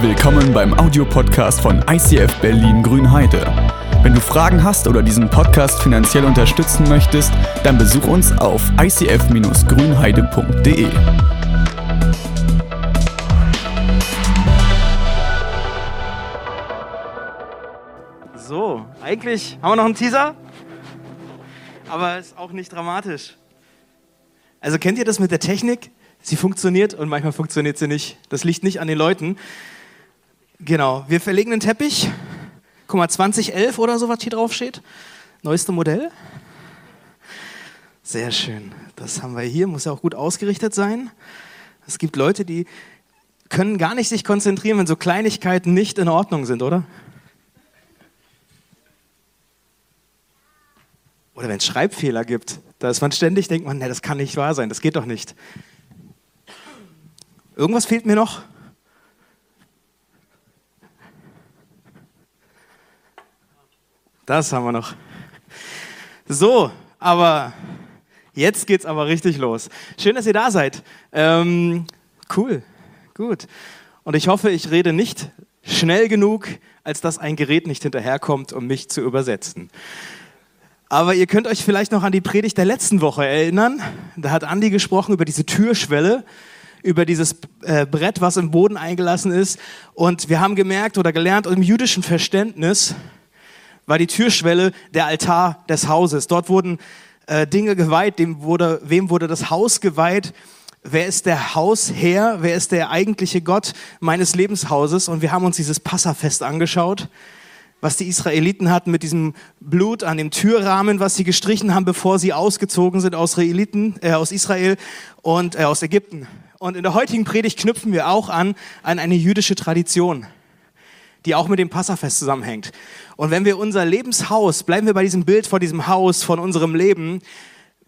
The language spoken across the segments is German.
Willkommen beim Audiopodcast von ICF Berlin Grünheide. Wenn du Fragen hast oder diesen Podcast finanziell unterstützen möchtest, dann besuch uns auf icf-grünheide.de. So, eigentlich haben wir noch einen Teaser, aber ist auch nicht dramatisch. Also kennt ihr das mit der Technik? Sie funktioniert und manchmal funktioniert sie nicht. Das liegt nicht an den Leuten. Genau, wir verlegen den Teppich. Guck mal, 2011 oder so, was hier drauf steht. Neueste Modell. Sehr schön. Das haben wir hier, muss ja auch gut ausgerichtet sein. Es gibt Leute, die können gar nicht sich konzentrieren, wenn so Kleinigkeiten nicht in Ordnung sind, oder? Oder wenn es Schreibfehler gibt, da ist man ständig, denkt man, nee, das kann nicht wahr sein, das geht doch nicht. Irgendwas fehlt mir noch. Das haben wir noch. So, aber jetzt geht's aber richtig los. Schön, dass ihr da seid. Ähm, cool, gut. Und ich hoffe, ich rede nicht schnell genug, als dass ein Gerät nicht hinterherkommt, um mich zu übersetzen. Aber ihr könnt euch vielleicht noch an die Predigt der letzten Woche erinnern. Da hat Andi gesprochen über diese Türschwelle, über dieses äh, Brett, was im Boden eingelassen ist. Und wir haben gemerkt oder gelernt, im jüdischen Verständnis war die Türschwelle der Altar des Hauses. Dort wurden äh, Dinge geweiht, dem wurde, wem wurde das Haus geweiht. Wer ist der Hausherr? Wer ist der eigentliche Gott meines Lebenshauses? Und wir haben uns dieses Passafest angeschaut was die Israeliten hatten mit diesem Blut an dem Türrahmen, was sie gestrichen haben, bevor sie ausgezogen sind aus, Israeliten, äh, aus Israel und äh, aus Ägypten. Und in der heutigen Predigt knüpfen wir auch an an eine jüdische Tradition, die auch mit dem Passafest zusammenhängt. Und wenn wir unser Lebenshaus, bleiben wir bei diesem Bild vor diesem Haus, von unserem Leben,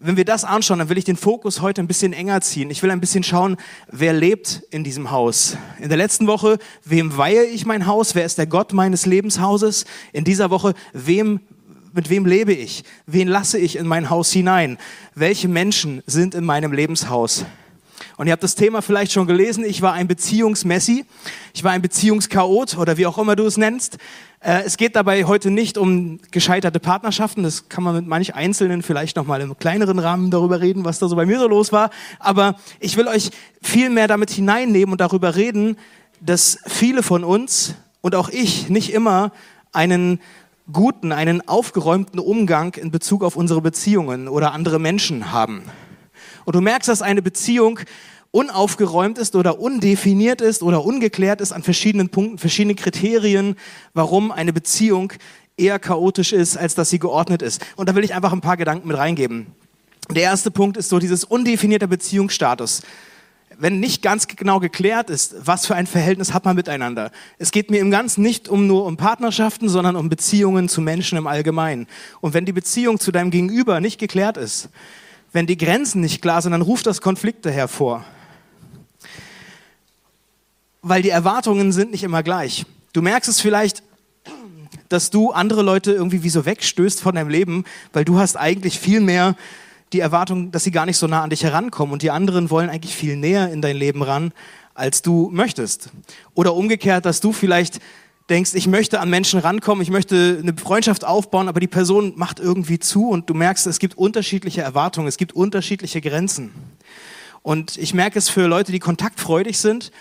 wenn wir das anschauen, dann will ich den Fokus heute ein bisschen enger ziehen. Ich will ein bisschen schauen, wer lebt in diesem Haus. In der letzten Woche, wem weihe ich mein Haus? Wer ist der Gott meines Lebenshauses? In dieser Woche, wem mit wem lebe ich? Wen lasse ich in mein Haus hinein? Welche Menschen sind in meinem Lebenshaus? Und ihr habt das Thema vielleicht schon gelesen. Ich war ein Beziehungsmessi. Ich war ein Beziehungschaot oder wie auch immer du es nennst. Äh, es geht dabei heute nicht um gescheiterte Partnerschaften. Das kann man mit manch Einzelnen vielleicht noch mal im kleineren Rahmen darüber reden, was da so bei mir so los war. Aber ich will euch viel mehr damit hineinnehmen und darüber reden, dass viele von uns und auch ich nicht immer einen guten, einen aufgeräumten Umgang in Bezug auf unsere Beziehungen oder andere Menschen haben. Und du merkst, dass eine Beziehung unaufgeräumt ist oder undefiniert ist oder ungeklärt ist an verschiedenen Punkten, verschiedene Kriterien, warum eine Beziehung eher chaotisch ist, als dass sie geordnet ist. Und da will ich einfach ein paar Gedanken mit reingeben. Der erste Punkt ist so dieses undefinierte Beziehungsstatus. Wenn nicht ganz genau geklärt ist, was für ein Verhältnis hat man miteinander. Es geht mir im Ganzen nicht um nur um Partnerschaften, sondern um Beziehungen zu Menschen im Allgemeinen. Und wenn die Beziehung zu deinem Gegenüber nicht geklärt ist, wenn die Grenzen nicht klar sind, dann ruft das Konflikte hervor weil die Erwartungen sind nicht immer gleich. Du merkst es vielleicht, dass du andere Leute irgendwie wie so wegstößt von deinem Leben, weil du hast eigentlich viel mehr die Erwartung, dass sie gar nicht so nah an dich herankommen und die anderen wollen eigentlich viel näher in dein Leben ran, als du möchtest. Oder umgekehrt, dass du vielleicht denkst, ich möchte an Menschen rankommen, ich möchte eine Freundschaft aufbauen, aber die Person macht irgendwie zu und du merkst, es gibt unterschiedliche Erwartungen, es gibt unterschiedliche Grenzen. Und ich merke es für Leute, die kontaktfreudig sind,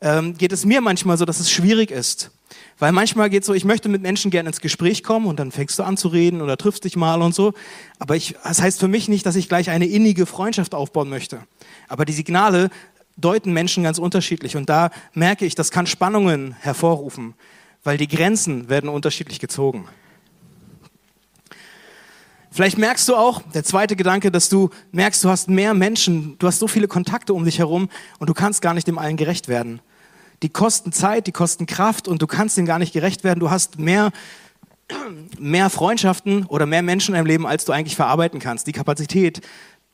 ähm, geht es mir manchmal so, dass es schwierig ist. Weil manchmal geht es so, ich möchte mit Menschen gerne ins Gespräch kommen und dann fängst du an zu reden oder triffst dich mal und so. Aber ich, das heißt für mich nicht, dass ich gleich eine innige Freundschaft aufbauen möchte. Aber die Signale deuten Menschen ganz unterschiedlich und da merke ich, das kann Spannungen hervorrufen, weil die Grenzen werden unterschiedlich gezogen. Vielleicht merkst du auch, der zweite Gedanke, dass du merkst, du hast mehr Menschen, du hast so viele Kontakte um dich herum und du kannst gar nicht dem allen gerecht werden die kosten Zeit, die kosten Kraft und du kannst denen gar nicht gerecht werden. Du hast mehr, mehr Freundschaften oder mehr Menschen in deinem Leben, als du eigentlich verarbeiten kannst. Die Kapazität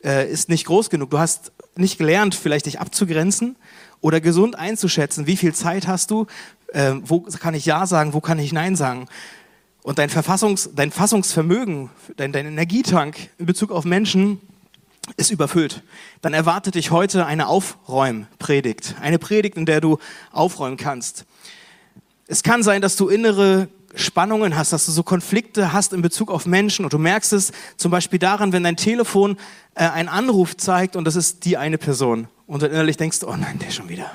äh, ist nicht groß genug. Du hast nicht gelernt, vielleicht dich abzugrenzen oder gesund einzuschätzen. Wie viel Zeit hast du? Äh, wo kann ich Ja sagen? Wo kann ich Nein sagen? Und dein, Verfassungs-, dein Fassungsvermögen, dein, dein Energietank in Bezug auf Menschen ist überfüllt, dann erwartet dich heute eine Aufräumpredigt. Eine Predigt, in der du aufräumen kannst. Es kann sein, dass du innere Spannungen hast, dass du so Konflikte hast in Bezug auf Menschen und du merkst es zum Beispiel daran, wenn dein Telefon äh, einen Anruf zeigt und das ist die eine Person und dann innerlich denkst du, oh nein, der schon wieder.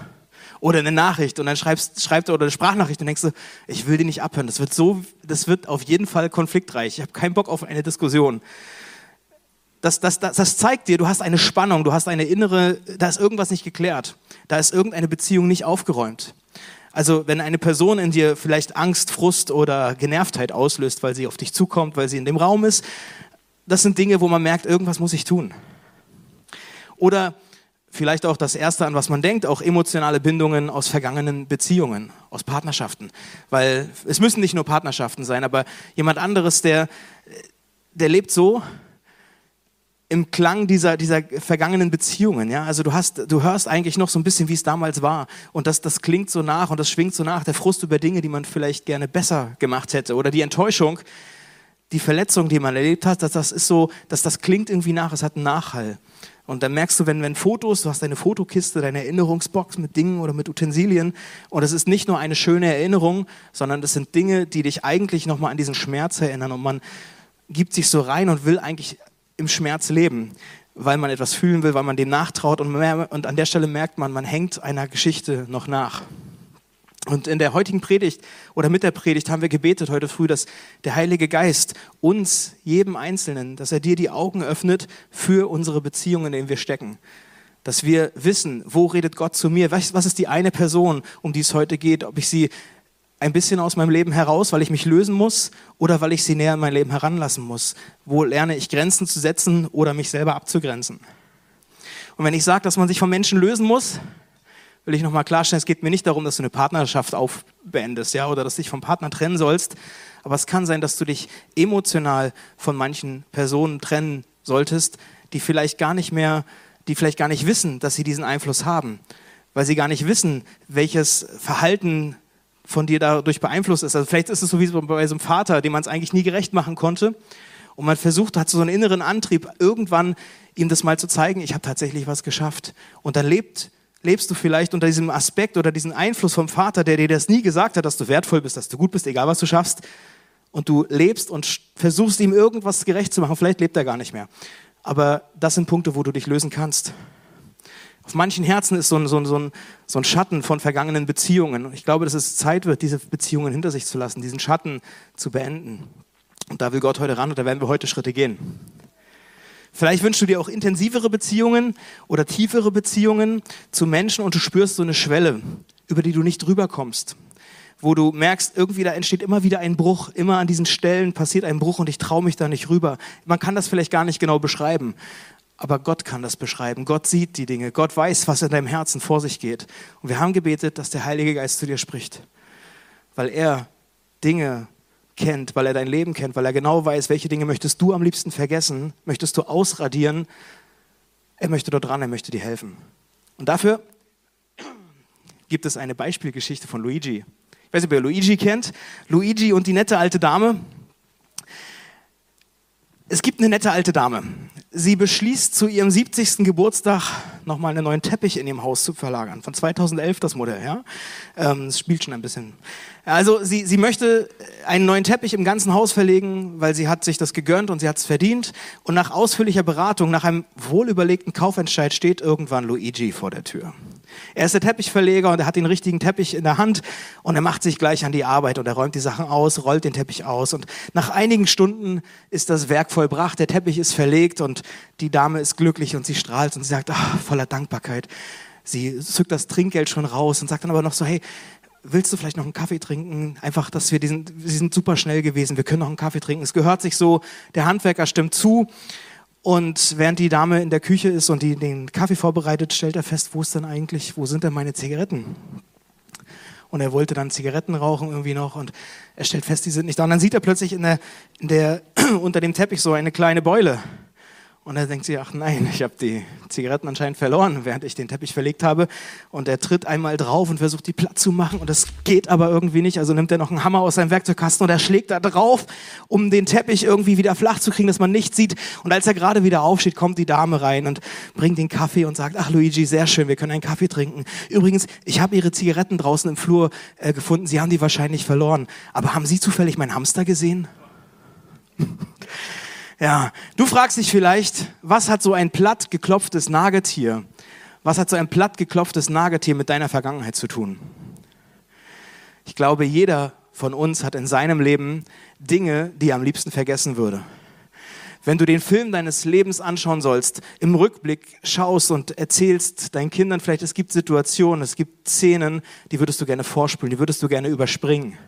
Oder eine Nachricht und dann schreibst, schreibt er oder eine Sprachnachricht und denkst du, ich will die nicht abhören. Das wird so, das wird auf jeden Fall konfliktreich. Ich habe keinen Bock auf eine Diskussion. Das, das, das, das zeigt dir, du hast eine Spannung, du hast eine innere, da ist irgendwas nicht geklärt. Da ist irgendeine Beziehung nicht aufgeräumt. Also wenn eine Person in dir vielleicht Angst, Frust oder Genervtheit auslöst, weil sie auf dich zukommt, weil sie in dem Raum ist, das sind Dinge, wo man merkt, irgendwas muss ich tun. Oder vielleicht auch das Erste, an was man denkt, auch emotionale Bindungen aus vergangenen Beziehungen, aus Partnerschaften. Weil es müssen nicht nur Partnerschaften sein, aber jemand anderes, der, der lebt so, im Klang dieser, dieser vergangenen Beziehungen. Ja? Also du, hast, du hörst eigentlich noch so ein bisschen, wie es damals war. Und das, das klingt so nach und das schwingt so nach. Der Frust über Dinge, die man vielleicht gerne besser gemacht hätte. Oder die Enttäuschung, die Verletzung, die man erlebt hat, dass das ist so, dass das klingt irgendwie nach, es hat einen Nachhall. Und dann merkst du, wenn, wenn Fotos, du hast deine Fotokiste, deine Erinnerungsbox mit Dingen oder mit Utensilien und es ist nicht nur eine schöne Erinnerung, sondern das sind Dinge, die dich eigentlich nochmal an diesen Schmerz erinnern und man gibt sich so rein und will eigentlich im Schmerz leben, weil man etwas fühlen will, weil man dem nachtraut und, mehr, und an der Stelle merkt man, man hängt einer Geschichte noch nach. Und in der heutigen Predigt oder mit der Predigt haben wir gebetet heute früh, dass der Heilige Geist uns, jedem Einzelnen, dass er dir die Augen öffnet für unsere Beziehungen, in denen wir stecken. Dass wir wissen, wo redet Gott zu mir? Was, was ist die eine Person, um die es heute geht? Ob ich sie ein bisschen aus meinem Leben heraus, weil ich mich lösen muss oder weil ich sie näher in mein Leben heranlassen muss? Wo lerne ich Grenzen zu setzen oder mich selber abzugrenzen? Und wenn ich sage, dass man sich von Menschen lösen muss, will ich nochmal klarstellen, es geht mir nicht darum, dass du eine Partnerschaft aufbeendest, ja, oder dass du dich vom Partner trennen sollst. Aber es kann sein, dass du dich emotional von manchen Personen trennen solltest, die vielleicht gar nicht mehr, die vielleicht gar nicht wissen, dass sie diesen Einfluss haben, weil sie gar nicht wissen, welches Verhalten von dir dadurch beeinflusst ist. Also vielleicht ist es so wie bei so einem Vater, dem man es eigentlich nie gerecht machen konnte. Und man versucht, hat so einen inneren Antrieb, irgendwann ihm das mal zu zeigen, ich habe tatsächlich was geschafft. Und dann lebt, lebst du vielleicht unter diesem Aspekt oder diesem Einfluss vom Vater, der dir das nie gesagt hat, dass du wertvoll bist, dass du gut bist, egal was du schaffst. Und du lebst und versuchst ihm irgendwas gerecht zu machen. Vielleicht lebt er gar nicht mehr. Aber das sind Punkte, wo du dich lösen kannst. Auf manchen Herzen ist so ein, so, ein, so, ein, so ein Schatten von vergangenen Beziehungen. Ich glaube, dass es Zeit wird, diese Beziehungen hinter sich zu lassen, diesen Schatten zu beenden. Und da will Gott heute ran und da werden wir heute Schritte gehen. Vielleicht wünschst du dir auch intensivere Beziehungen oder tiefere Beziehungen zu Menschen und du spürst so eine Schwelle, über die du nicht drüber kommst. Wo du merkst, irgendwie da entsteht immer wieder ein Bruch, immer an diesen Stellen passiert ein Bruch und ich traue mich da nicht rüber. Man kann das vielleicht gar nicht genau beschreiben, aber Gott kann das beschreiben. Gott sieht die Dinge. Gott weiß, was in deinem Herzen vor sich geht. Und wir haben gebetet, dass der Heilige Geist zu dir spricht. Weil er Dinge kennt, weil er dein Leben kennt, weil er genau weiß, welche Dinge möchtest du am liebsten vergessen, möchtest du ausradieren. Er möchte dort dran, er möchte dir helfen. Und dafür gibt es eine Beispielgeschichte von Luigi. Ich weiß nicht, ob ihr Luigi kennt. Luigi und die nette alte Dame. Es gibt eine nette alte Dame. Sie beschließt zu ihrem 70. Geburtstag nochmal einen neuen Teppich in ihrem Haus zu verlagern. Von 2011 das Modell, ja. Ähm, es spielt schon ein bisschen. Also sie, sie möchte einen neuen Teppich im ganzen Haus verlegen, weil sie hat sich das gegönnt und sie hat es verdient. Und nach ausführlicher Beratung, nach einem wohlüberlegten Kaufentscheid steht irgendwann Luigi vor der Tür. Er ist der Teppichverleger und er hat den richtigen Teppich in der Hand und er macht sich gleich an die Arbeit und er räumt die Sachen aus, rollt den Teppich aus und nach einigen Stunden ist das Werk vollbracht, der Teppich ist verlegt und die Dame ist glücklich und sie strahlt und sie sagt, ach, voller Dankbarkeit. Sie zückt das Trinkgeld schon raus und sagt dann aber noch so, hey, willst du vielleicht noch einen Kaffee trinken? Einfach, dass wir diesen, wir sind super schnell gewesen, wir können noch einen Kaffee trinken. Es gehört sich so, der Handwerker stimmt zu und während die Dame in der Küche ist und die den Kaffee vorbereitet, stellt er fest, wo ist denn eigentlich, wo sind denn meine Zigaretten? Und er wollte dann Zigaretten rauchen irgendwie noch und er stellt fest, die sind nicht da. Und dann sieht er plötzlich in der, in der, unter dem Teppich so eine kleine Beule. Und er denkt sich, ach nein, ich habe die Zigaretten anscheinend verloren, während ich den Teppich verlegt habe. Und er tritt einmal drauf und versucht, die platt zu machen. Und das geht aber irgendwie nicht. Also nimmt er noch einen Hammer aus seinem Werkzeugkasten und er schlägt da drauf, um den Teppich irgendwie wieder flach zu kriegen, dass man nichts sieht. Und als er gerade wieder aufsteht, kommt die Dame rein und bringt den Kaffee und sagt, ach Luigi, sehr schön, wir können einen Kaffee trinken. Übrigens, ich habe Ihre Zigaretten draußen im Flur äh, gefunden. Sie haben die wahrscheinlich verloren. Aber haben Sie zufällig meinen Hamster gesehen? Ja, du fragst dich vielleicht, was hat so ein platt geklopftes Nagetier, was hat so ein platt geklopftes Nagetier mit deiner Vergangenheit zu tun? Ich glaube, jeder von uns hat in seinem Leben Dinge, die er am liebsten vergessen würde. Wenn du den Film deines Lebens anschauen sollst, im Rückblick schaust und erzählst deinen Kindern vielleicht, es gibt Situationen, es gibt Szenen, die würdest du gerne vorspulen, die würdest du gerne überspringen.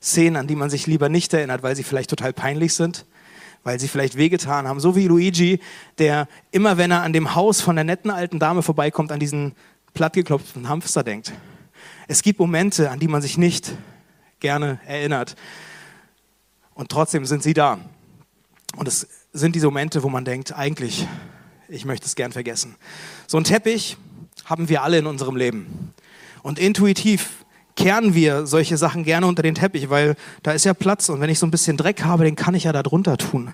Szenen, an die man sich lieber nicht erinnert, weil sie vielleicht total peinlich sind weil sie vielleicht wehgetan haben. So wie Luigi, der immer, wenn er an dem Haus von der netten alten Dame vorbeikommt, an diesen plattgeklopften Hamster denkt. Es gibt Momente, an die man sich nicht gerne erinnert. Und trotzdem sind sie da. Und es sind diese Momente, wo man denkt, eigentlich, ich möchte es gern vergessen. So ein Teppich haben wir alle in unserem Leben. Und intuitiv kehren wir solche Sachen gerne unter den Teppich, weil da ist ja Platz und wenn ich so ein bisschen Dreck habe, den kann ich ja da drunter tun.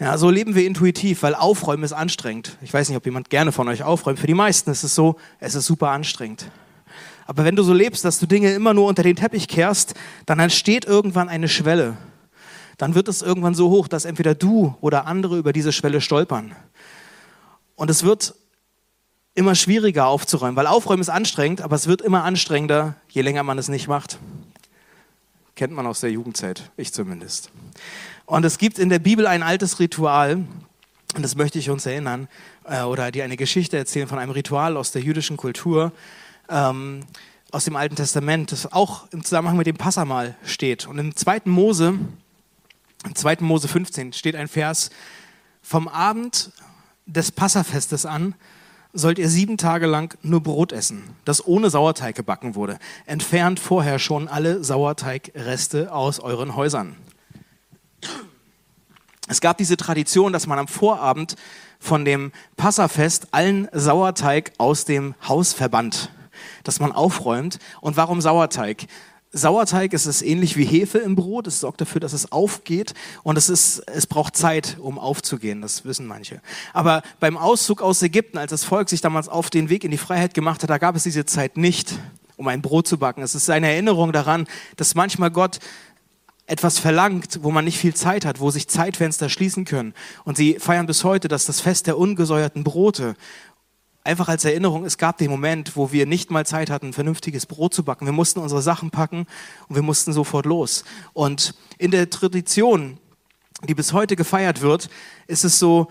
Ja, so leben wir intuitiv, weil Aufräumen ist anstrengend. Ich weiß nicht, ob jemand gerne von euch aufräumt. Für die meisten ist es so, es ist super anstrengend. Aber wenn du so lebst, dass du Dinge immer nur unter den Teppich kehrst, dann entsteht irgendwann eine Schwelle. Dann wird es irgendwann so hoch, dass entweder du oder andere über diese Schwelle stolpern. Und es wird immer schwieriger aufzuräumen, weil Aufräumen ist anstrengend, aber es wird immer anstrengender, je länger man es nicht macht. Kennt man aus der Jugendzeit, ich zumindest. Und es gibt in der Bibel ein altes Ritual, und das möchte ich uns erinnern, äh, oder dir eine Geschichte erzählen von einem Ritual aus der jüdischen Kultur, ähm, aus dem Alten Testament, das auch im Zusammenhang mit dem Passamal steht. Und im 2. Mose, im 2. Mose 15 steht ein Vers, vom Abend des Passafestes an sollt ihr sieben Tage lang nur Brot essen, das ohne Sauerteig gebacken wurde. Entfernt vorher schon alle Sauerteigreste aus euren Häusern. Es gab diese Tradition, dass man am Vorabend von dem Passafest allen Sauerteig aus dem Haus verbannt, dass man aufräumt. Und warum Sauerteig? Sauerteig ist es ähnlich wie Hefe im Brot. Es sorgt dafür, dass es aufgeht und es, ist, es braucht Zeit, um aufzugehen. Das wissen manche. Aber beim Auszug aus Ägypten, als das Volk sich damals auf den Weg in die Freiheit gemacht hat, da gab es diese Zeit nicht, um ein Brot zu backen. Es ist eine Erinnerung daran, dass manchmal Gott etwas verlangt, wo man nicht viel Zeit hat, wo sich Zeitfenster schließen können. Und sie feiern bis heute, dass das Fest der ungesäuerten Brote einfach als Erinnerung, es gab den Moment, wo wir nicht mal Zeit hatten, vernünftiges Brot zu backen. Wir mussten unsere Sachen packen und wir mussten sofort los. Und in der Tradition, die bis heute gefeiert wird, ist es so,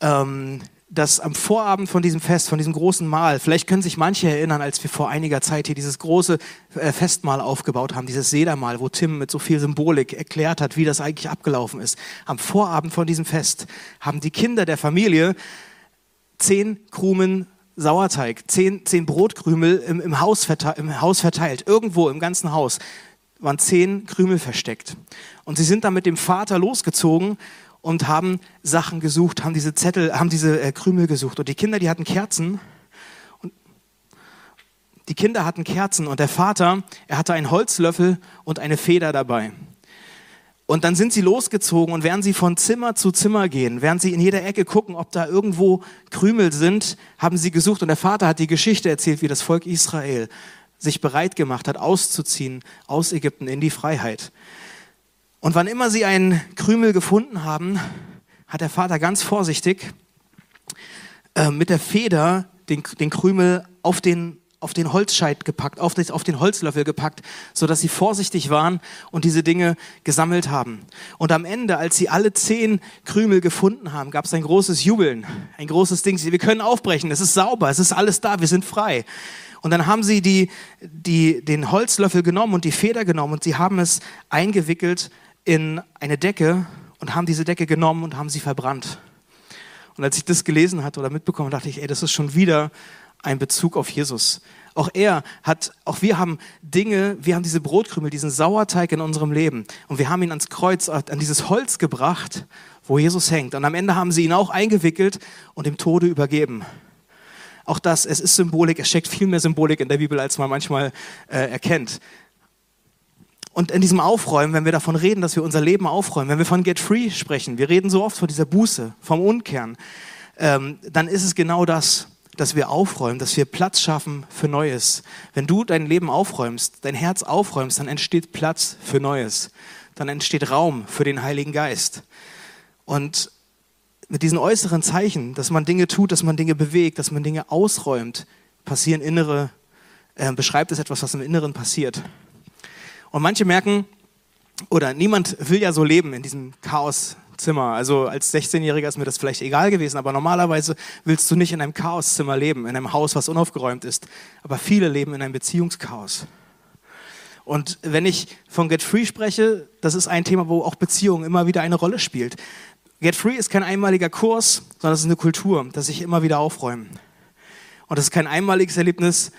ähm, dass am Vorabend von diesem Fest, von diesem großen Mahl, vielleicht können sich manche erinnern, als wir vor einiger Zeit hier dieses große äh, Festmahl aufgebaut haben, dieses Sedermahl, wo Tim mit so viel Symbolik erklärt hat, wie das eigentlich abgelaufen ist. Am Vorabend von diesem Fest haben die Kinder der Familie zehn Krumen Sauerteig, zehn, zehn Brotkrümel im, im, Haus verteilt, im Haus verteilt, irgendwo im ganzen Haus waren zehn Krümel versteckt. Und sie sind dann mit dem Vater losgezogen und haben Sachen gesucht, haben diese Zettel, haben diese äh, Krümel gesucht. Und die Kinder, die hatten Kerzen. Und die Kinder hatten Kerzen und der Vater, er hatte einen Holzlöffel und eine Feder dabei. Und dann sind sie losgezogen und während sie von Zimmer zu Zimmer gehen, während sie in jeder Ecke gucken, ob da irgendwo Krümel sind, haben sie gesucht. Und der Vater hat die Geschichte erzählt, wie das Volk Israel sich bereit gemacht hat, auszuziehen aus Ägypten in die Freiheit. Und wann immer sie einen Krümel gefunden haben, hat der Vater ganz vorsichtig äh, mit der Feder den, den Krümel auf den auf den Holzscheit gepackt, auf, das, auf den Holzlöffel gepackt, sodass sie vorsichtig waren und diese Dinge gesammelt haben. Und am Ende, als sie alle zehn Krümel gefunden haben, gab es ein großes Jubeln, ein großes Ding. Wir können aufbrechen, es ist sauber, es ist alles da, wir sind frei. Und dann haben sie die, die, den Holzlöffel genommen und die Feder genommen und sie haben es eingewickelt in eine Decke und haben diese Decke genommen und haben sie verbrannt. Und als ich das gelesen hatte oder mitbekommen, dachte ich, ey, das ist schon wieder einen Bezug auf Jesus. Auch er hat, auch wir haben Dinge, wir haben diese Brotkrümel, diesen Sauerteig in unserem Leben und wir haben ihn ans Kreuz, an dieses Holz gebracht, wo Jesus hängt. Und am Ende haben sie ihn auch eingewickelt und dem Tode übergeben. Auch das, es ist Symbolik, es steckt viel mehr Symbolik in der Bibel, als man manchmal äh, erkennt. Und in diesem Aufräumen, wenn wir davon reden, dass wir unser Leben aufräumen, wenn wir von Get Free sprechen, wir reden so oft von dieser Buße, vom Unkehren, ähm, dann ist es genau das dass wir aufräumen, dass wir Platz schaffen für Neues. Wenn du dein Leben aufräumst, dein Herz aufräumst, dann entsteht Platz für Neues. Dann entsteht Raum für den Heiligen Geist. Und mit diesen äußeren Zeichen, dass man Dinge tut, dass man Dinge bewegt, dass man Dinge ausräumt, passieren innere, äh, beschreibt es etwas, was im Inneren passiert. Und manche merken, oder niemand will ja so leben in diesem Chaos Zimmer. Also als 16-Jähriger ist mir das vielleicht egal gewesen, aber normalerweise willst du nicht in einem Chaoszimmer leben, in einem Haus, was unaufgeräumt ist. Aber viele leben in einem Beziehungschaos. Und wenn ich von Get Free spreche, das ist ein Thema, wo auch Beziehung immer wieder eine Rolle spielt. Get Free ist kein einmaliger Kurs, sondern es ist eine Kultur, dass sich immer wieder aufräumen. Und das ist kein einmaliges Erlebnis.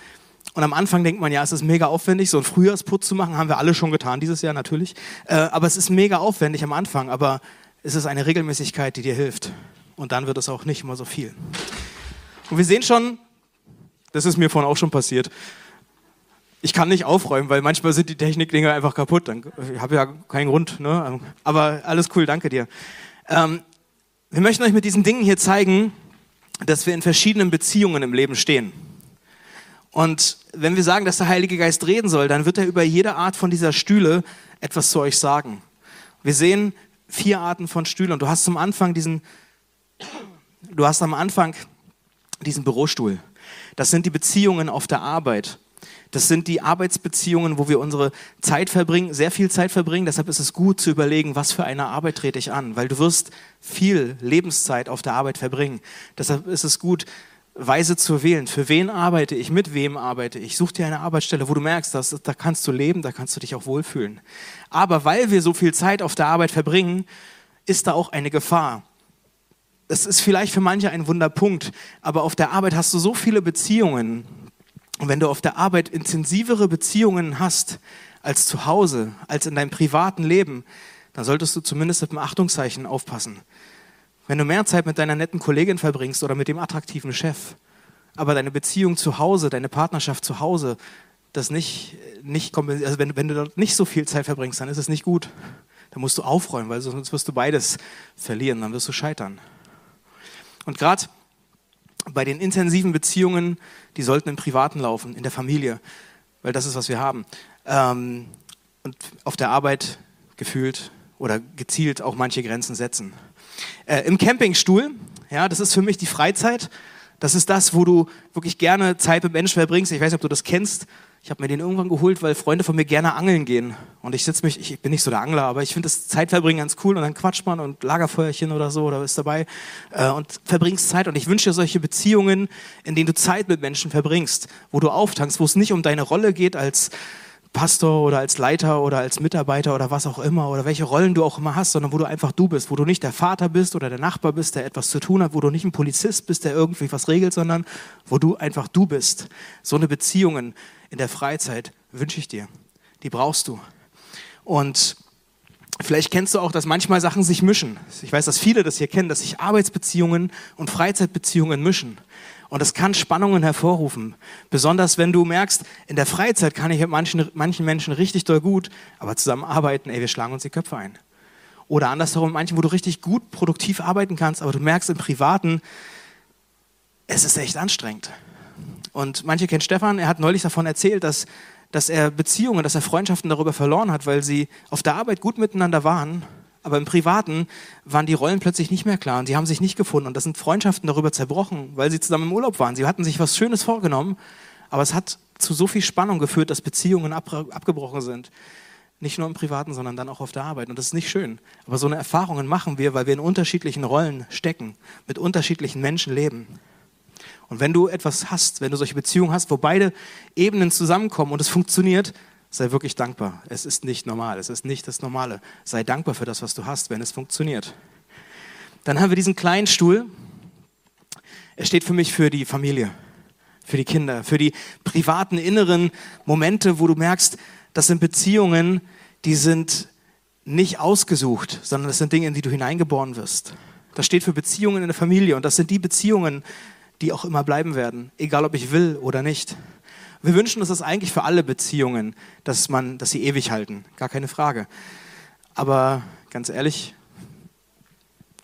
Und am Anfang denkt man, ja, es ist mega aufwendig, so einen Frühjahrsputz zu machen, haben wir alle schon getan dieses Jahr natürlich. Äh, aber es ist mega aufwendig am Anfang. Aber ist es eine Regelmäßigkeit, die dir hilft. Und dann wird es auch nicht immer so viel. Und wir sehen schon, das ist mir vorhin auch schon passiert. Ich kann nicht aufräumen, weil manchmal sind die Technikdinger einfach kaputt. Ich habe ja keinen Grund. Ne? Aber alles cool, danke dir. Ähm, wir möchten euch mit diesen Dingen hier zeigen, dass wir in verschiedenen Beziehungen im Leben stehen. Und wenn wir sagen, dass der Heilige Geist reden soll, dann wird er über jede Art von dieser Stühle etwas zu euch sagen. Wir sehen, vier Arten von Stühlen. Du hast zum Anfang diesen, du hast am Anfang diesen Bürostuhl. Das sind die Beziehungen auf der Arbeit. Das sind die Arbeitsbeziehungen, wo wir unsere Zeit verbringen, sehr viel Zeit verbringen. Deshalb ist es gut zu überlegen, was für eine Arbeit trete ich an, weil du wirst viel Lebenszeit auf der Arbeit verbringen. Deshalb ist es gut, weise zu wählen. Für wen arbeite ich? Mit wem arbeite ich? Such dir eine Arbeitsstelle, wo du merkst, dass, da kannst du leben, da kannst du dich auch wohlfühlen. Aber weil wir so viel Zeit auf der Arbeit verbringen, ist da auch eine Gefahr. Das ist vielleicht für manche ein Wunderpunkt, aber auf der Arbeit hast du so viele Beziehungen. Und wenn du auf der Arbeit intensivere Beziehungen hast als zu Hause, als in deinem privaten Leben, dann solltest du zumindest mit einem Achtungszeichen aufpassen. Wenn du mehr Zeit mit deiner netten Kollegin verbringst oder mit dem attraktiven Chef, aber deine Beziehung zu Hause, deine Partnerschaft zu Hause, das nicht, nicht also wenn, wenn du dort nicht so viel Zeit verbringst, dann ist es nicht gut. Dann musst du aufräumen, weil sonst wirst du beides verlieren, dann wirst du scheitern. Und gerade bei den intensiven Beziehungen, die sollten im Privaten laufen, in der Familie, weil das ist, was wir haben. Ähm, und auf der Arbeit gefühlt oder gezielt auch manche Grenzen setzen. Äh, Im Campingstuhl, ja, das ist für mich die Freizeit. Das ist das, wo du wirklich gerne Zeit mit Menschen verbringst. Ich weiß nicht, ob du das kennst. Ich habe mir den irgendwann geholt, weil Freunde von mir gerne angeln gehen. Und ich sitze mich, ich bin nicht so der Angler, aber ich finde das Zeitverbringen ganz cool. Und dann quatscht man und Lagerfeuerchen oder so oder ist dabei äh, und verbringst Zeit. Und ich wünsche dir solche Beziehungen, in denen du Zeit mit Menschen verbringst, wo du auftankst, wo es nicht um deine Rolle geht als Pastor oder als Leiter oder als Mitarbeiter oder was auch immer oder welche Rollen du auch immer hast, sondern wo du einfach du bist, wo du nicht der Vater bist oder der Nachbar bist, der etwas zu tun hat, wo du nicht ein Polizist bist, der irgendwie was regelt, sondern wo du einfach du bist. So eine Beziehungen in der Freizeit wünsche ich dir. Die brauchst du. Und Vielleicht kennst du auch, dass manchmal Sachen sich mischen. Ich weiß, dass viele das hier kennen, dass sich Arbeitsbeziehungen und Freizeitbeziehungen mischen. Und das kann Spannungen hervorrufen. Besonders wenn du merkst, in der Freizeit kann ich mit manchen, manchen Menschen richtig doll gut, aber zusammen arbeiten, ey, wir schlagen uns die Köpfe ein. Oder andersherum, manchen, wo du richtig gut produktiv arbeiten kannst, aber du merkst im Privaten, es ist echt anstrengend. Und manche kennen Stefan, er hat neulich davon erzählt, dass, dass er Beziehungen, dass er Freundschaften darüber verloren hat, weil sie auf der Arbeit gut miteinander waren aber im Privaten waren die Rollen plötzlich nicht mehr klar und sie haben sich nicht gefunden. Und das sind Freundschaften darüber zerbrochen, weil sie zusammen im Urlaub waren. Sie hatten sich was Schönes vorgenommen, aber es hat zu so viel Spannung geführt, dass Beziehungen ab, abgebrochen sind. Nicht nur im Privaten, sondern dann auch auf der Arbeit. Und das ist nicht schön. Aber so eine Erfahrungen machen wir, weil wir in unterschiedlichen Rollen stecken, mit unterschiedlichen Menschen leben. Und wenn du etwas hast, wenn du solche Beziehungen hast, wo beide Ebenen zusammenkommen und es funktioniert, Sei wirklich dankbar. Es ist nicht normal. Es ist nicht das Normale. Sei dankbar für das, was du hast, wenn es funktioniert. Dann haben wir diesen kleinen Stuhl. Er steht für mich für die Familie. für die Kinder, für die privaten inneren Momente, wo du merkst, das sind Beziehungen, die sind nicht ausgesucht, sondern das sind Dinge, in die du hineingeboren wirst. Das steht für Beziehungen in der Familie und das sind die Beziehungen, die auch immer bleiben werden, egal ob ich will oder nicht. Wir wünschen uns das eigentlich für alle Beziehungen, dass, man, dass sie ewig halten, gar keine Frage. Aber ganz ehrlich,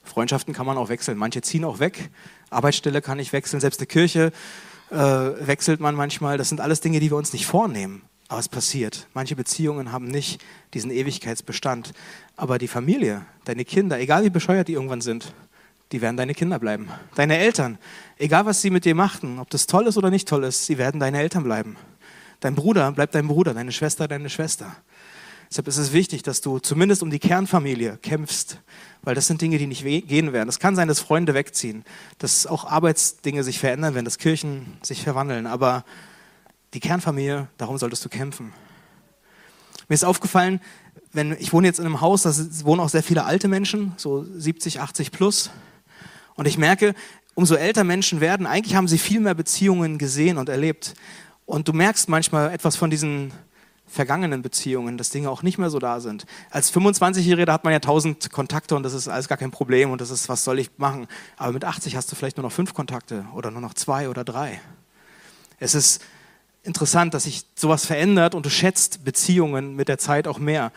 Freundschaften kann man auch wechseln. Manche ziehen auch weg, Arbeitsstelle kann ich wechseln, selbst eine Kirche äh, wechselt man manchmal. Das sind alles Dinge, die wir uns nicht vornehmen. Aber es passiert. Manche Beziehungen haben nicht diesen Ewigkeitsbestand. Aber die Familie, deine Kinder, egal wie bescheuert die irgendwann sind, die werden deine Kinder bleiben. Deine Eltern, egal was sie mit dir machten, ob das toll ist oder nicht toll ist, sie werden deine Eltern bleiben. Dein Bruder bleibt dein Bruder, deine Schwester deine Schwester. Deshalb ist es wichtig, dass du zumindest um die Kernfamilie kämpfst, weil das sind Dinge, die nicht gehen werden. Es kann sein, dass Freunde wegziehen, dass auch Arbeitsdinge sich verändern werden, dass Kirchen sich verwandeln, aber die Kernfamilie, darum solltest du kämpfen. Mir ist aufgefallen, wenn ich wohne jetzt in einem Haus, da wohnen auch sehr viele alte Menschen, so 70, 80 plus. Und ich merke, umso älter Menschen werden, eigentlich haben sie viel mehr Beziehungen gesehen und erlebt. Und du merkst manchmal etwas von diesen vergangenen Beziehungen, dass Dinge auch nicht mehr so da sind. Als 25-Jähriger hat man ja tausend Kontakte und das ist alles gar kein Problem und das ist, was soll ich machen? Aber mit 80 hast du vielleicht nur noch fünf Kontakte oder nur noch zwei oder drei. Es ist interessant, dass sich sowas verändert und du schätzt Beziehungen mit der Zeit auch mehr.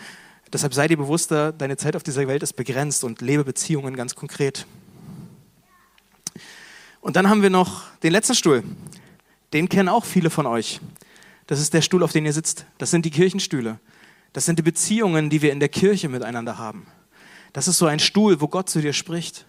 Deshalb sei dir bewusster, deine Zeit auf dieser Welt ist begrenzt und lebe Beziehungen ganz konkret. Und dann haben wir noch den letzten Stuhl. Den kennen auch viele von euch. Das ist der Stuhl, auf dem ihr sitzt. Das sind die Kirchenstühle. Das sind die Beziehungen, die wir in der Kirche miteinander haben. Das ist so ein Stuhl, wo Gott zu dir spricht,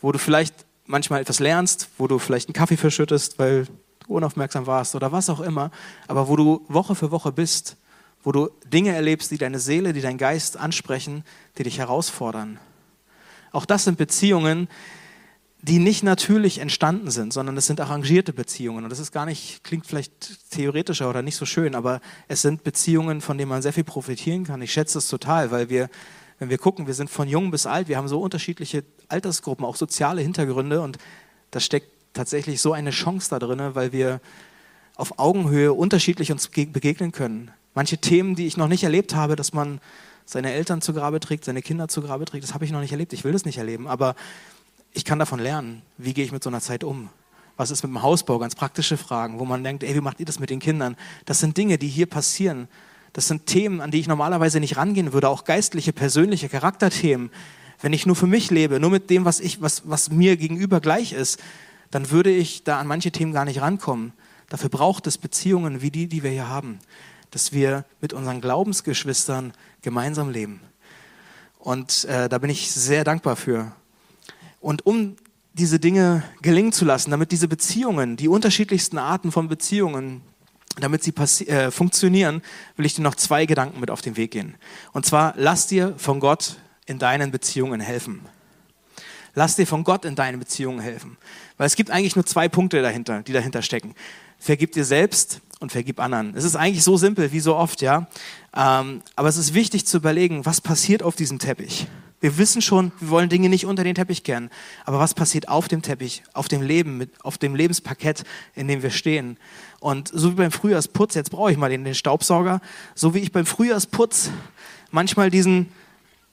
wo du vielleicht manchmal etwas lernst, wo du vielleicht einen Kaffee verschüttest, weil du unaufmerksam warst oder was auch immer, aber wo du Woche für Woche bist, wo du Dinge erlebst, die deine Seele, die dein Geist ansprechen, die dich herausfordern. Auch das sind Beziehungen, die nicht natürlich entstanden sind, sondern es sind arrangierte Beziehungen. Und das ist gar nicht, klingt vielleicht theoretischer oder nicht so schön, aber es sind Beziehungen, von denen man sehr viel profitieren kann. Ich schätze es total, weil wir, wenn wir gucken, wir sind von jung bis alt, wir haben so unterschiedliche Altersgruppen, auch soziale Hintergründe und da steckt tatsächlich so eine Chance da drin, weil wir auf Augenhöhe unterschiedlich uns begegnen können. Manche Themen, die ich noch nicht erlebt habe, dass man seine Eltern zu Grabe trägt, seine Kinder zu Grabe trägt, das habe ich noch nicht erlebt. Ich will das nicht erleben, aber ich kann davon lernen. Wie gehe ich mit so einer Zeit um? Was ist mit dem Hausbau? Ganz praktische Fragen, wo man denkt, ey, wie macht ihr das mit den Kindern? Das sind Dinge, die hier passieren. Das sind Themen, an die ich normalerweise nicht rangehen würde, auch geistliche, persönliche Charakterthemen. Wenn ich nur für mich lebe, nur mit dem, was, ich, was, was mir gegenüber gleich ist, dann würde ich da an manche Themen gar nicht rankommen. Dafür braucht es Beziehungen wie die, die wir hier haben, dass wir mit unseren Glaubensgeschwistern gemeinsam leben. Und äh, da bin ich sehr dankbar für. Und um diese Dinge gelingen zu lassen, damit diese Beziehungen, die unterschiedlichsten Arten von Beziehungen, damit sie äh, funktionieren, will ich dir noch zwei Gedanken mit auf den Weg gehen. Und zwar, lass dir von Gott in deinen Beziehungen helfen. Lass dir von Gott in deinen Beziehungen helfen. Weil es gibt eigentlich nur zwei Punkte dahinter, die dahinter stecken. Vergib dir selbst und vergib anderen. Es ist eigentlich so simpel wie so oft, ja. Ähm, aber es ist wichtig zu überlegen, was passiert auf diesem Teppich. Wir wissen schon, wir wollen Dinge nicht unter den Teppich kehren. Aber was passiert auf dem Teppich, auf dem Leben, mit, auf dem Lebensparkett, in dem wir stehen? Und so wie beim Frühjahrsputz, jetzt brauche ich mal den, den Staubsauger, so wie ich beim Frühjahrsputz manchmal diesen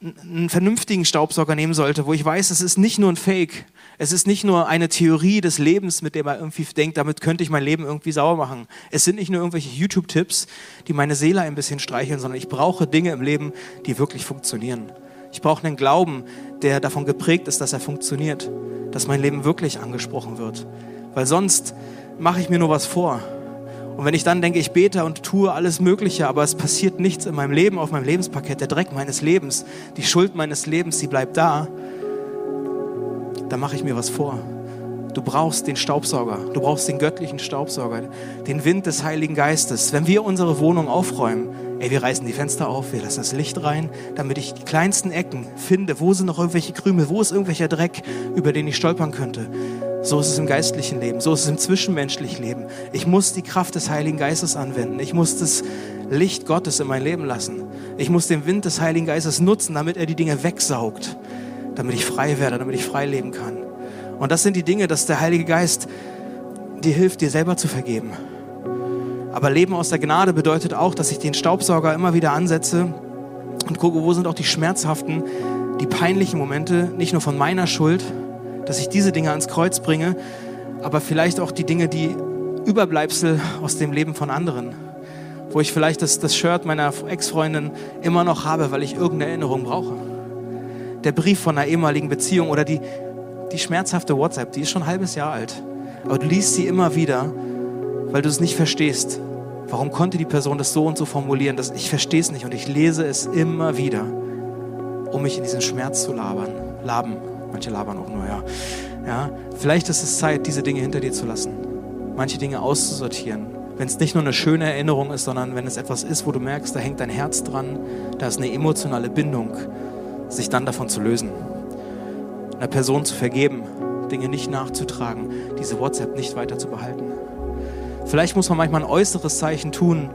einen vernünftigen Staubsauger nehmen sollte, wo ich weiß, es ist nicht nur ein Fake, es ist nicht nur eine Theorie des Lebens, mit der man irgendwie denkt, damit könnte ich mein Leben irgendwie sauber machen. Es sind nicht nur irgendwelche YouTube-Tipps, die meine Seele ein bisschen streicheln, sondern ich brauche Dinge im Leben, die wirklich funktionieren. Ich brauche einen Glauben, der davon geprägt ist, dass er funktioniert, dass mein Leben wirklich angesprochen wird. Weil sonst mache ich mir nur was vor. Und wenn ich dann denke, ich bete und tue alles Mögliche, aber es passiert nichts in meinem Leben, auf meinem Lebenspaket, der Dreck meines Lebens, die Schuld meines Lebens, die bleibt da, dann mache ich mir was vor. Du brauchst den Staubsauger, du brauchst den göttlichen Staubsauger, den Wind des Heiligen Geistes. Wenn wir unsere Wohnung aufräumen, Ey, wir reißen die Fenster auf, wir lassen das Licht rein, damit ich die kleinsten Ecken finde. Wo sind noch irgendwelche Krümel? Wo ist irgendwelcher Dreck, über den ich stolpern könnte? So ist es im geistlichen Leben, so ist es im zwischenmenschlichen Leben. Ich muss die Kraft des Heiligen Geistes anwenden. Ich muss das Licht Gottes in mein Leben lassen. Ich muss den Wind des Heiligen Geistes nutzen, damit er die Dinge wegsaugt, damit ich frei werde, damit ich frei leben kann. Und das sind die Dinge, dass der Heilige Geist dir hilft, dir selber zu vergeben. Aber Leben aus der Gnade bedeutet auch, dass ich den Staubsauger immer wieder ansetze und gucke, wo sind auch die schmerzhaften, die peinlichen Momente, nicht nur von meiner Schuld, dass ich diese Dinge ans Kreuz bringe, aber vielleicht auch die Dinge, die Überbleibsel aus dem Leben von anderen. Wo ich vielleicht das, das Shirt meiner Ex-Freundin immer noch habe, weil ich irgendeine Erinnerung brauche. Der Brief von einer ehemaligen Beziehung oder die, die schmerzhafte WhatsApp, die ist schon ein halbes Jahr alt. Aber du liest sie immer wieder, weil du es nicht verstehst. Warum konnte die Person das so und so formulieren? Das, ich verstehe es nicht und ich lese es immer wieder, um mich in diesen Schmerz zu labern. Laben. Manche labern auch nur, ja. ja. Vielleicht ist es Zeit, diese Dinge hinter dir zu lassen. Manche Dinge auszusortieren. Wenn es nicht nur eine schöne Erinnerung ist, sondern wenn es etwas ist, wo du merkst, da hängt dein Herz dran, da ist eine emotionale Bindung, sich dann davon zu lösen. Einer Person zu vergeben, Dinge nicht nachzutragen, diese WhatsApp nicht weiter zu behalten. Vielleicht muss man manchmal ein äußeres Zeichen tun,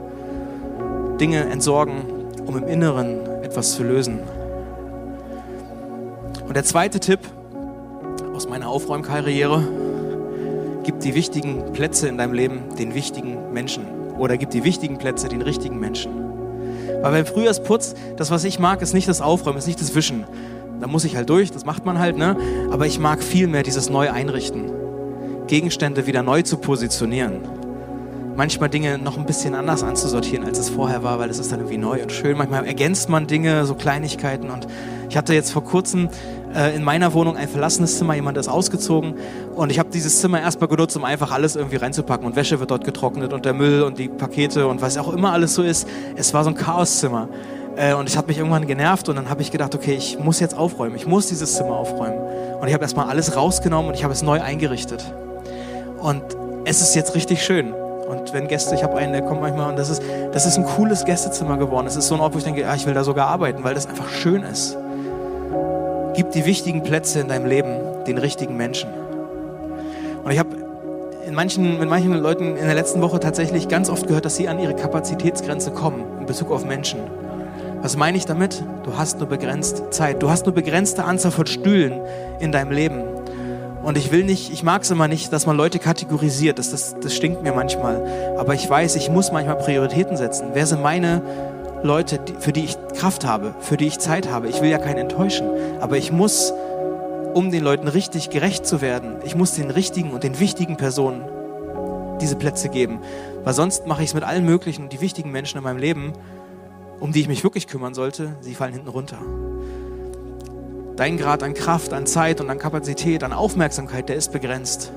Dinge entsorgen, um im Inneren etwas zu lösen. Und der zweite Tipp aus meiner Aufräumkarriere, gib die wichtigen Plätze in deinem Leben den wichtigen Menschen. Oder gib die wichtigen Plätze den richtigen Menschen. Weil beim Frühjahrsputz, das, was ich mag, ist nicht das Aufräumen, ist nicht das Wischen. Da muss ich halt durch, das macht man halt, ne? Aber ich mag viel mehr dieses Neu-Einrichten. Gegenstände wieder neu zu positionieren manchmal Dinge noch ein bisschen anders anzusortieren, als es vorher war, weil es ist dann irgendwie neu und schön. Manchmal ergänzt man Dinge, so Kleinigkeiten. Und ich hatte jetzt vor kurzem äh, in meiner Wohnung ein verlassenes Zimmer, jemand ist ausgezogen und ich habe dieses Zimmer erstmal genutzt, um einfach alles irgendwie reinzupacken und Wäsche wird dort getrocknet und der Müll und die Pakete und was auch immer alles so ist. Es war so ein Chaoszimmer. Äh, und ich habe mich irgendwann genervt und dann habe ich gedacht, okay, ich muss jetzt aufräumen, ich muss dieses Zimmer aufräumen. Und ich habe erstmal alles rausgenommen und ich habe es neu eingerichtet. Und es ist jetzt richtig schön. Und wenn Gäste, ich habe einen, der kommt manchmal und das ist, das ist ein cooles Gästezimmer geworden. Es ist so ein Ort, wo ich denke, ah, ich will da sogar arbeiten, weil das einfach schön ist. Gib die wichtigen Plätze in deinem Leben den richtigen Menschen. Und ich habe in manchen, mit manchen Leuten in der letzten Woche tatsächlich ganz oft gehört, dass sie an ihre Kapazitätsgrenze kommen in Bezug auf Menschen. Was meine ich damit? Du hast nur begrenzt Zeit. Du hast nur begrenzte Anzahl von Stühlen in deinem Leben. Und ich will nicht, ich mag es immer nicht, dass man Leute kategorisiert. Das, das, das stinkt mir manchmal. Aber ich weiß, ich muss manchmal Prioritäten setzen. Wer sind meine Leute, für die ich Kraft habe, für die ich Zeit habe? Ich will ja keinen enttäuschen. Aber ich muss, um den Leuten richtig gerecht zu werden, ich muss den richtigen und den wichtigen Personen diese Plätze geben. Weil sonst mache ich es mit allen möglichen und die wichtigen Menschen in meinem Leben, um die ich mich wirklich kümmern sollte, sie fallen hinten runter. Dein Grad an Kraft, an Zeit und an Kapazität, an Aufmerksamkeit, der ist begrenzt.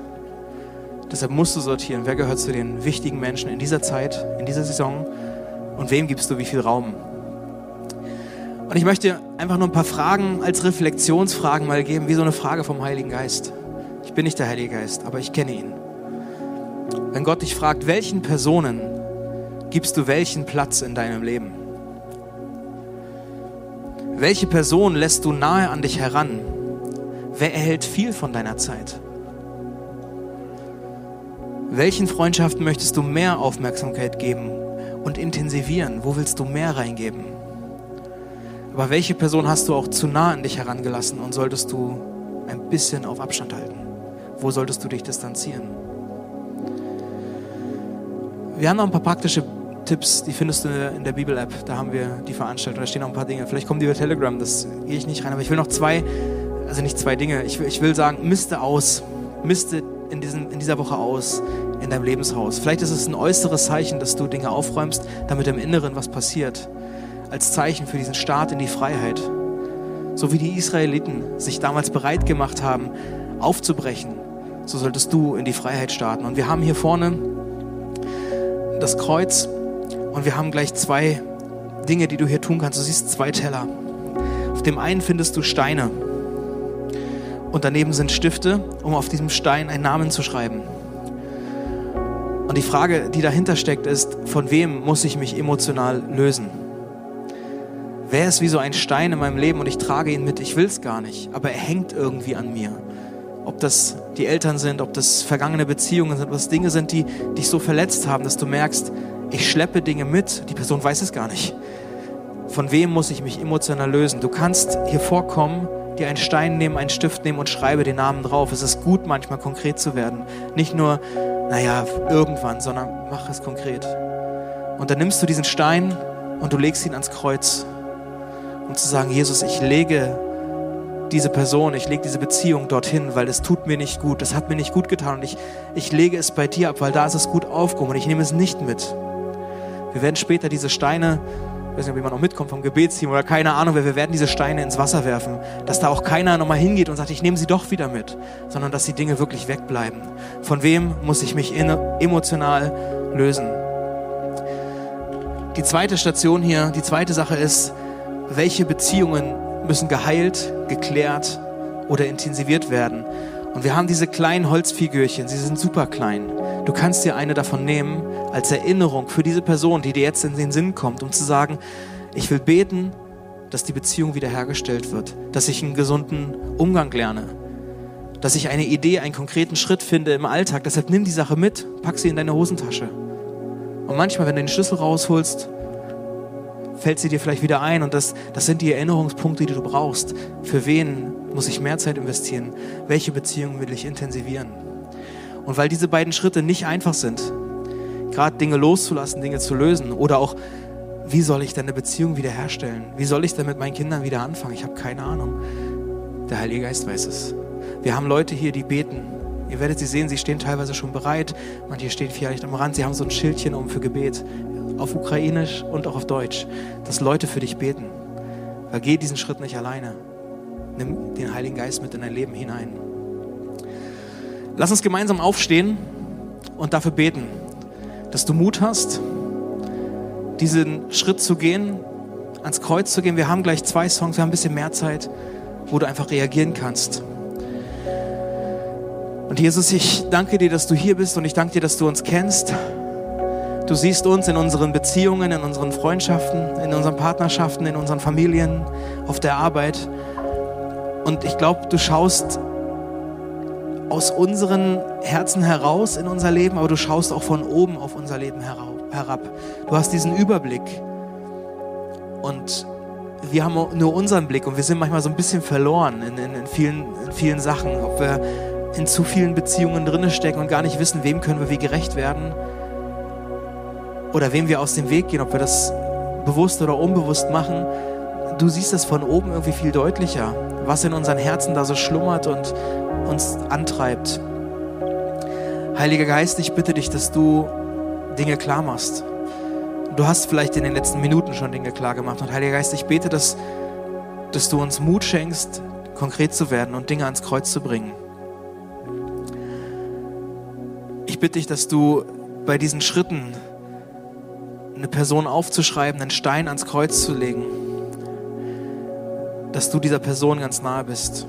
Deshalb musst du sortieren, wer gehört zu den wichtigen Menschen in dieser Zeit, in dieser Saison und wem gibst du wie viel Raum. Und ich möchte einfach nur ein paar Fragen als Reflexionsfragen mal geben, wie so eine Frage vom Heiligen Geist. Ich bin nicht der Heilige Geist, aber ich kenne ihn. Wenn Gott dich fragt, welchen Personen gibst du welchen Platz in deinem Leben? Welche Person lässt du nahe an dich heran? Wer erhält viel von deiner Zeit? Welchen Freundschaften möchtest du mehr Aufmerksamkeit geben und intensivieren? Wo willst du mehr reingeben? Aber welche Person hast du auch zu nah an dich herangelassen und solltest du ein bisschen auf Abstand halten? Wo solltest du dich distanzieren? Wir haben noch ein paar praktische Tipps, die findest du in der Bibel-App. Da haben wir die Veranstaltung, da stehen noch ein paar Dinge. Vielleicht kommen die über Telegram, das gehe ich nicht rein. Aber ich will noch zwei, also nicht zwei Dinge. Ich will, ich will sagen, miste aus. Miste in, diesem, in dieser Woche aus in deinem Lebenshaus. Vielleicht ist es ein äußeres Zeichen, dass du Dinge aufräumst, damit im Inneren was passiert. Als Zeichen für diesen Start in die Freiheit. So wie die Israeliten sich damals bereit gemacht haben, aufzubrechen, so solltest du in die Freiheit starten. Und wir haben hier vorne das Kreuz und wir haben gleich zwei Dinge, die du hier tun kannst. Du siehst zwei Teller. Auf dem einen findest du Steine. Und daneben sind Stifte, um auf diesem Stein einen Namen zu schreiben. Und die Frage, die dahinter steckt, ist, von wem muss ich mich emotional lösen? Wer ist wie so ein Stein in meinem Leben und ich trage ihn mit? Ich will es gar nicht, aber er hängt irgendwie an mir. Ob das die Eltern sind, ob das vergangene Beziehungen sind, ob das Dinge sind, die dich so verletzt haben, dass du merkst, ich schleppe Dinge mit, die Person weiß es gar nicht. Von wem muss ich mich emotional lösen? Du kannst hier vorkommen, dir einen Stein nehmen, einen Stift nehmen und schreibe den Namen drauf. Es ist gut, manchmal konkret zu werden. Nicht nur, naja, irgendwann, sondern mach es konkret. Und dann nimmst du diesen Stein und du legst ihn ans Kreuz, um zu sagen, Jesus, ich lege diese Person, ich lege diese Beziehung dorthin, weil es tut mir nicht gut, es hat mir nicht gut getan und ich, ich lege es bei dir ab, weil da ist es gut aufgehoben und ich nehme es nicht mit. Wir werden später diese Steine, ich weiß nicht, ob jemand noch mitkommt vom Gebetsteam oder keine Ahnung, wir werden diese Steine ins Wasser werfen, dass da auch keiner nochmal hingeht und sagt, ich nehme sie doch wieder mit, sondern dass die Dinge wirklich wegbleiben. Von wem muss ich mich emotional lösen? Die zweite Station hier, die zweite Sache ist, welche Beziehungen müssen geheilt, geklärt oder intensiviert werden. Und wir haben diese kleinen Holzfigürchen, sie sind super klein. Du kannst dir eine davon nehmen als Erinnerung für diese Person, die dir jetzt in den Sinn kommt, um zu sagen, ich will beten, dass die Beziehung wiederhergestellt wird, dass ich einen gesunden Umgang lerne, dass ich eine Idee, einen konkreten Schritt finde im Alltag. Deshalb nimm die Sache mit, pack sie in deine Hosentasche. Und manchmal, wenn du den Schlüssel rausholst, fällt sie dir vielleicht wieder ein. Und das, das sind die Erinnerungspunkte, die du brauchst. Für wen muss ich mehr Zeit investieren? Welche Beziehungen will ich intensivieren? Und weil diese beiden Schritte nicht einfach sind, gerade Dinge loszulassen, Dinge zu lösen oder auch, wie soll ich denn eine Beziehung wiederherstellen? Wie soll ich denn mit meinen Kindern wieder anfangen? Ich habe keine Ahnung. Der Heilige Geist weiß es. Wir haben Leute hier, die beten. Ihr werdet sie sehen, sie stehen teilweise schon bereit. Manche stehen vielleicht am Rand, sie haben so ein Schildchen um für Gebet auf Ukrainisch und auch auf Deutsch, dass Leute für dich beten. Weil geh diesen Schritt nicht alleine. Nimm den Heiligen Geist mit in dein Leben hinein. Lass uns gemeinsam aufstehen und dafür beten, dass du Mut hast, diesen Schritt zu gehen, ans Kreuz zu gehen. Wir haben gleich zwei Songs, wir haben ein bisschen mehr Zeit, wo du einfach reagieren kannst. Und Jesus, ich danke dir, dass du hier bist und ich danke dir, dass du uns kennst. Du siehst uns in unseren Beziehungen, in unseren Freundschaften, in unseren Partnerschaften, in unseren Familien, auf der Arbeit. Und ich glaube, du schaust aus unseren Herzen heraus in unser Leben, aber du schaust auch von oben auf unser Leben herab. Du hast diesen Überblick. Und wir haben nur unseren Blick und wir sind manchmal so ein bisschen verloren in, in, in vielen, in vielen Sachen. Ob wir in zu vielen Beziehungen drinne stecken und gar nicht wissen, wem können wir wie gerecht werden oder wem wir aus dem Weg gehen, ob wir das bewusst oder unbewusst machen, du siehst es von oben irgendwie viel deutlicher, was in unseren Herzen da so schlummert und uns antreibt. Heiliger Geist, ich bitte dich, dass du Dinge klar machst. Du hast vielleicht in den letzten Minuten schon Dinge klar gemacht. Und Heiliger Geist, ich bete, dass, dass du uns Mut schenkst, konkret zu werden und Dinge ans Kreuz zu bringen. Ich bitte dich, dass du bei diesen Schritten eine Person aufzuschreiben, einen Stein ans Kreuz zu legen, dass du dieser Person ganz nahe bist.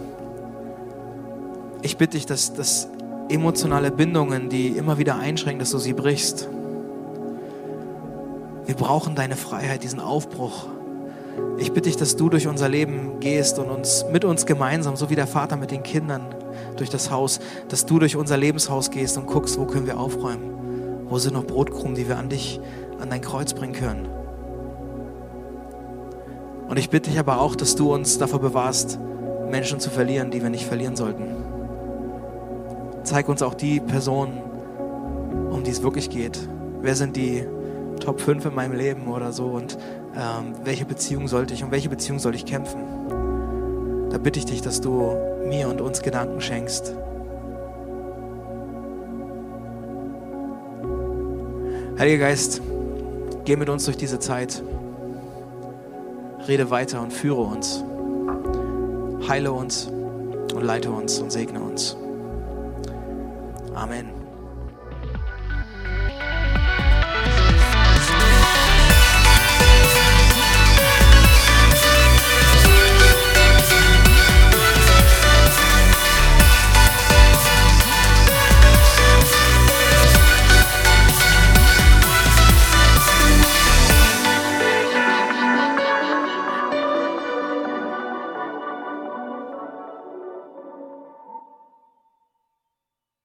Ich bitte dich, dass, dass emotionale Bindungen, die immer wieder einschränken, dass du sie brichst. Wir brauchen deine Freiheit, diesen Aufbruch. Ich bitte dich, dass du durch unser Leben gehst und uns mit uns gemeinsam, so wie der Vater mit den Kindern durch das Haus, dass du durch unser Lebenshaus gehst und guckst, wo können wir aufräumen? Wo sind noch Brotkrumen, die wir an dich an dein Kreuz bringen können. Und ich bitte dich aber auch, dass du uns davor bewahrst, Menschen zu verlieren, die wir nicht verlieren sollten. Zeig uns auch die Personen, um die es wirklich geht. Wer sind die Top 5 in meinem Leben oder so und ähm, welche Beziehung sollte ich, um welche Beziehung soll ich kämpfen? Da bitte ich dich, dass du mir und uns Gedanken schenkst. Heiliger Geist, Geh mit uns durch diese Zeit. Rede weiter und führe uns. Heile uns und leite uns und segne uns. Amen.